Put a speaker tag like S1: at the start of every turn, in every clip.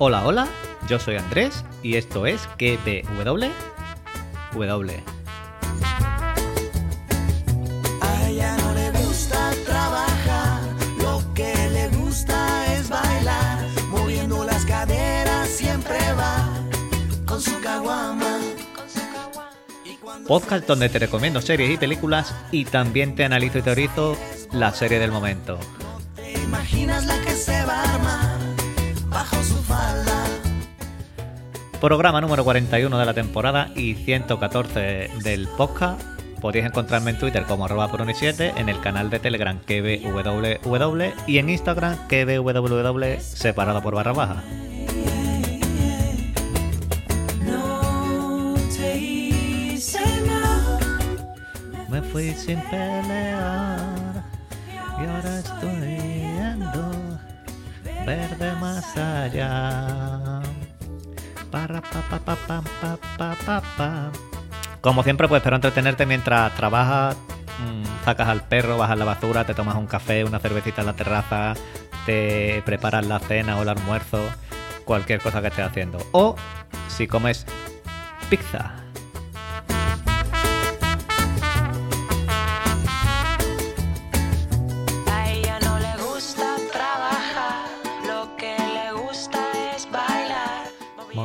S1: Hola, hola, yo soy Andrés y esto es KBW. W.
S2: A ella no le gusta trabajar, lo que le gusta es bailar, moviendo las caderas siempre va con su caguama.
S1: Podcast donde te recomiendo series y películas y también te analizo y teorizo la serie del momento.
S2: ¿Te imaginas la que se va a armar
S1: Programa número 41 de la temporada y 114 del podcast. Podéis encontrarme en Twitter como arroba por 7 en el canal de Telegram KBWW y en Instagram KBWW separado por barra baja. Me fui sin pelear y ahora estoy yendo verde más allá. Como siempre, pues espero entretenerte mientras trabajas, mm, sacas al perro, bajas la basura, te tomas un café, una cervecita en la terraza, te preparas la cena o el almuerzo, cualquier cosa que estés haciendo. O si comes pizza.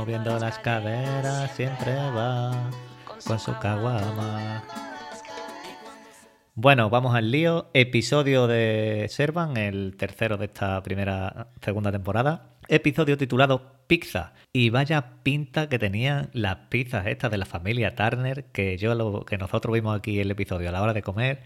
S1: Moviendo las caderas siempre va con su caguama. Bueno, vamos al lío. Episodio de Servan, el tercero de esta primera, segunda temporada. Episodio titulado Pizza. Y vaya pinta que tenían las pizzas estas de la familia Turner, que yo lo que nosotros vimos aquí el episodio a la hora de comer.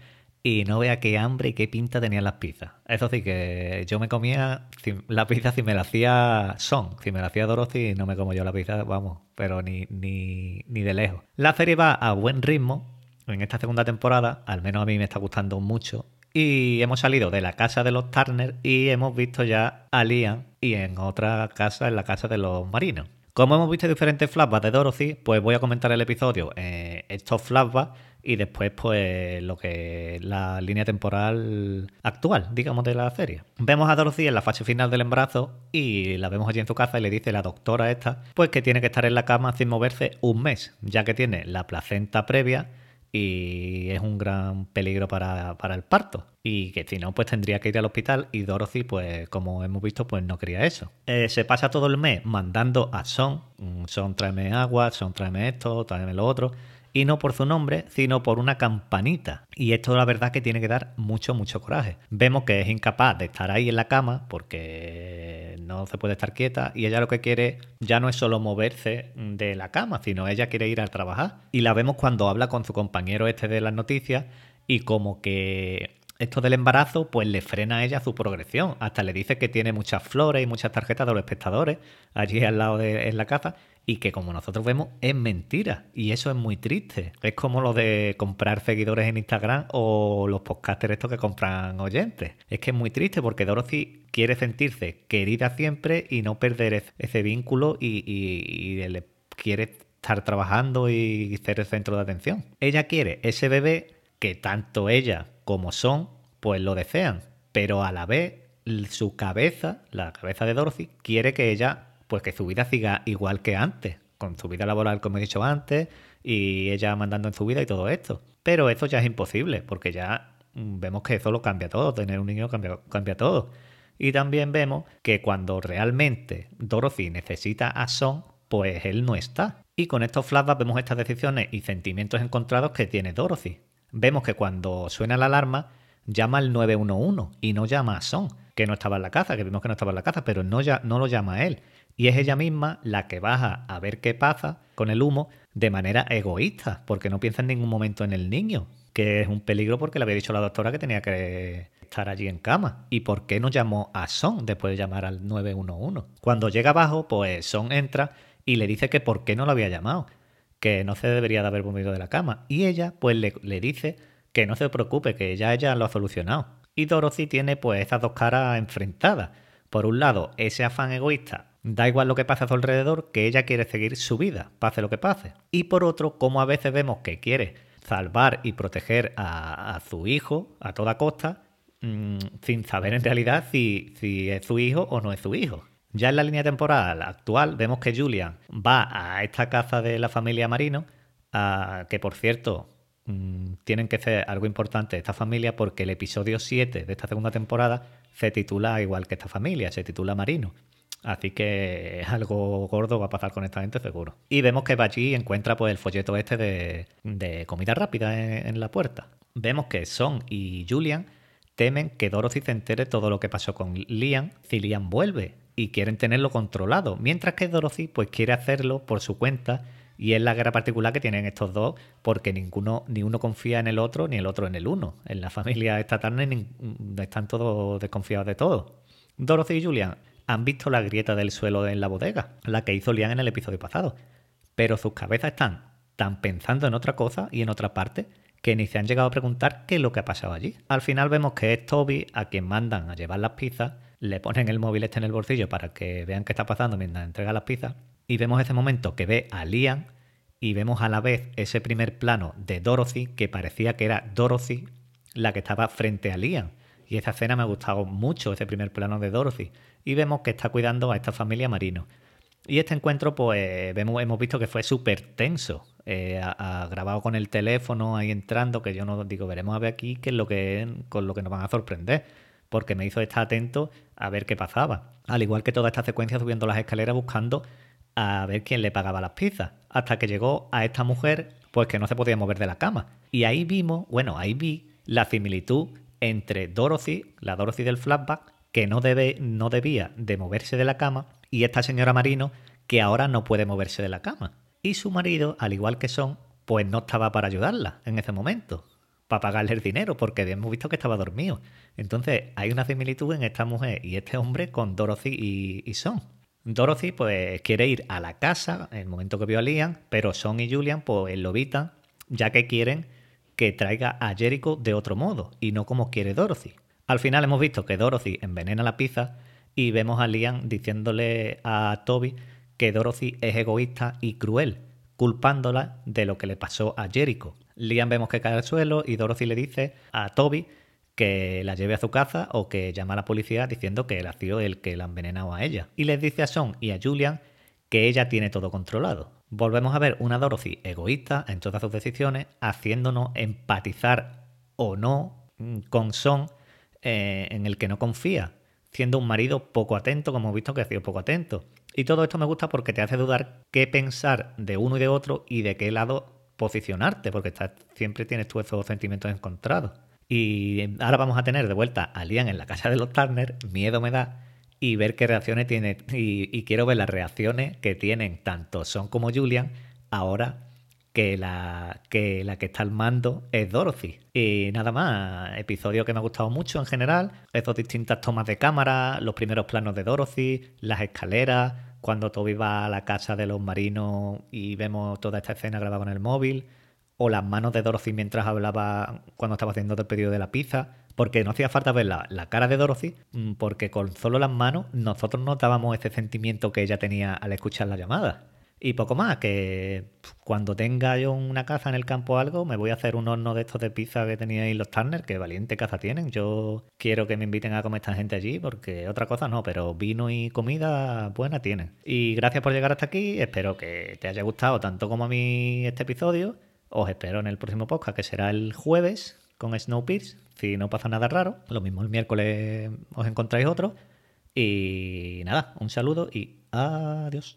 S1: Y no vea qué hambre y qué pinta tenían las pizzas. Eso sí, que yo me comía la pizza si me la hacía Son. Si me la hacía Dorothy, no me como yo la pizza, vamos, pero ni, ni, ni de lejos. La serie va a buen ritmo en esta segunda temporada, al menos a mí me está gustando mucho. Y hemos salido de la casa de los Turner y hemos visto ya a Liam y en otra casa, en la casa de los marinos. Como hemos visto diferentes flashbacks de Dorothy, pues voy a comentar el episodio, eh, estos flashbacks y después pues lo que la línea temporal actual, digamos, de la serie. Vemos a Dorothy en la fase final del embarazo y la vemos allí en su casa y le dice la doctora esta, pues que tiene que estar en la cama sin moverse un mes, ya que tiene la placenta previa y es un gran peligro para, para el parto. Y que si no, pues tendría que ir al hospital y Dorothy, pues como hemos visto, pues no quería eso. Eh, se pasa todo el mes mandando a Son, mm, Son tráeme agua, Son tráeme esto, tráeme lo otro. Y no por su nombre, sino por una campanita. Y esto la verdad que tiene que dar mucho, mucho coraje. Vemos que es incapaz de estar ahí en la cama porque no se puede estar quieta y ella lo que quiere ya no es solo moverse de la cama, sino ella quiere ir a trabajar. Y la vemos cuando habla con su compañero este de las noticias y como que esto del embarazo pues le frena a ella su progresión. Hasta le dice que tiene muchas flores y muchas tarjetas de los espectadores allí al lado de en la casa y que como nosotros vemos es mentira y eso es muy triste. Es como lo de comprar seguidores en Instagram o los podcasters estos que compran oyentes. Es que es muy triste porque Dorothy quiere sentirse querida siempre y no perder es- ese vínculo y, y- le quiere estar trabajando y ser el centro de atención. Ella quiere ese bebé que tanto ella como Son pues lo desean, pero a la vez su cabeza, la cabeza de Dorothy, quiere que ella pues que su vida siga igual que antes, con su vida laboral como he dicho antes y ella mandando en su vida y todo esto. Pero eso ya es imposible porque ya mm, vemos que eso lo cambia todo, tener un niño cambia, todo. Y también vemos que cuando realmente Dorothy necesita a Son, pues él no está. Y con estos flashbacks vemos estas decisiones y sentimientos encontrados que tiene Dorothy. Vemos que cuando suena la alarma, llama al 911 y no llama a Son, que no estaba en la casa, que vimos que no estaba en la casa, pero no, no lo llama a él. Y es ella misma la que baja a ver qué pasa con el humo de manera egoísta, porque no piensa en ningún momento en el niño, que es un peligro porque le había dicho la doctora que tenía que estar allí en cama. ¿Y por qué no llamó a Son después de llamar al 911? Cuando llega abajo, pues Son entra y le dice que por qué no lo había llamado, que no se debería de haber movido de la cama. Y ella, pues le, le dice que no se preocupe, que ya ella lo ha solucionado. Y Dorothy tiene pues esas dos caras enfrentadas. Por un lado, ese afán egoísta, da igual lo que pase a su alrededor, que ella quiere seguir su vida, pase lo que pase. Y por otro, como a veces vemos que quiere salvar y proteger a, su hijo a toda costa, mm, sin saber en realidad si, es su hijo o no es su hijo. Ya en la línea temporal actual vemos que Julian va a esta casa de la familia Marino, a- que por cierto mm, tienen que hacer algo importante esta familia porque el episodio 7 de esta segunda temporada se titula igual que esta familia, se titula Marino. Así que algo gordo va a pasar con esta gente seguro. Y vemos que y encuentra pues el folleto este de, comida rápida en, la puerta. Vemos que Son y Julian temen que Dorothy se entere todo lo que pasó con Liam si Liam vuelve y quieren tenerlo controlado, mientras que Dorothy pues quiere hacerlo por su cuenta y es la guerra particular que tienen estos dos porque ninguno ni uno confía en el otro ni el otro en el uno. En la familia esta nin- están todos desconfiados de todo. Dorothy y Julian han visto la grieta del suelo en la bodega, la que hizo Liam en el episodio pasado, pero sus cabezas están tan pensando en otra cosa y en otra parte que ni se han llegado a preguntar qué es lo que ha pasado allí. Al final vemos que es Toby a quien mandan a llevar las pizzas, le ponen el móvil este en el bolsillo para que vean qué está pasando mientras entrega las pizzas, y vemos ese momento que ve a Liam y vemos a la vez ese primer plano de Dorothy que parecía que era Dorothy la que estaba frente a Liam. Y esa escena me ha gustado mucho, ese primer plano de Dorothy. Y vemos que está cuidando a esta familia marino. Y este encuentro, pues vemos, hemos visto que fue súper tenso. eh, grabado con el teléfono ahí entrando, que yo no digo, veremos a ver aquí qué es lo que con lo que nos van a sorprender. Porque me hizo estar atento a ver qué pasaba. Al igual que toda esta secuencia subiendo las escaleras buscando a ver quién le pagaba las pizzas. Hasta que llegó a esta mujer, pues que no se podía mover de la cama. Y ahí vimos, bueno, ahí vi la similitud entre Dorothy, la Dorothy del flashback, que no, debe, no debía de moverse de la cama, y esta señora Marino, que ahora no puede moverse de la cama. Y su marido, al igual que son, pues no estaba para ayudarla en ese momento, para pagarle el dinero, porque hemos visto que estaba dormido. Entonces hay una similitud en esta mujer y este hombre con Dorothy y, Son. Dorothy pues quiere ir a la casa en el momento que vio a Liam, pero Son y Julian pues lo evitan, ya que quieren que traiga a Jericho de otro modo y no como quiere Dorothy. Al final hemos visto que Dorothy envenena la pizza y vemos a Liam diciéndole a Toby que Dorothy es egoísta y cruel, culpándola de lo que le pasó a Jericho. Liam vemos que cae al suelo y Dorothy le dice a Toby que la lleve a su casa o que llama a la policía diciendo que él ha sido el que la ha envenenado a ella. Y les dice a Son y a Julian que ella tiene todo controlado. Volvemos a ver una Dorothy egoísta en todas sus decisiones, haciéndonos empatizar o no con Son eh, en el que no confía, siendo un marido poco atento, como hemos visto que ha sido poco atento. Y todo esto me gusta porque te hace dudar qué pensar de uno y de otro y de qué lado posicionarte, porque siempre tienes tú esos sentimientos encontrados. Y ahora vamos a tener de vuelta a Liam en la casa de los Turner, miedo me da, y ver qué reacciones tiene, y, quiero ver las reacciones que tienen tanto Son como Julian ahora que la, que la que está al mando es Dorothy. Y nada más, episodio que me ha gustado mucho en general, esas distintas tomas de cámara, los primeros planos de Dorothy, las escaleras, cuando Toby va a la casa de los marinos y vemos toda esta escena grabada con el móvil, o las manos de Dorothy mientras hablaba cuando estaba haciendo el pedido de la pizza, porque no hacía falta ver la, cara de Dorothy, mm, porque con solo las manos nosotros notábamos ese sentimiento que ella tenía al escuchar la llamada. Y poco más, que cuando tenga yo una casa en el campo o algo, me voy a hacer un horno de estos de pizza que teníais los Turner, que valiente casa tienen. Yo quiero que me inviten a comer esta gente allí, porque otra cosa no, pero vino y comida buena tienen. Y gracias por llegar hasta aquí, espero que te haya gustado tanto como a mí este episodio. Os espero en el próximo podcast, que será el jueves con Snowpiercer, si no pasa nada raro. Lo mismo el miércoles os encontráis otro. Y nada, un saludo y adiós.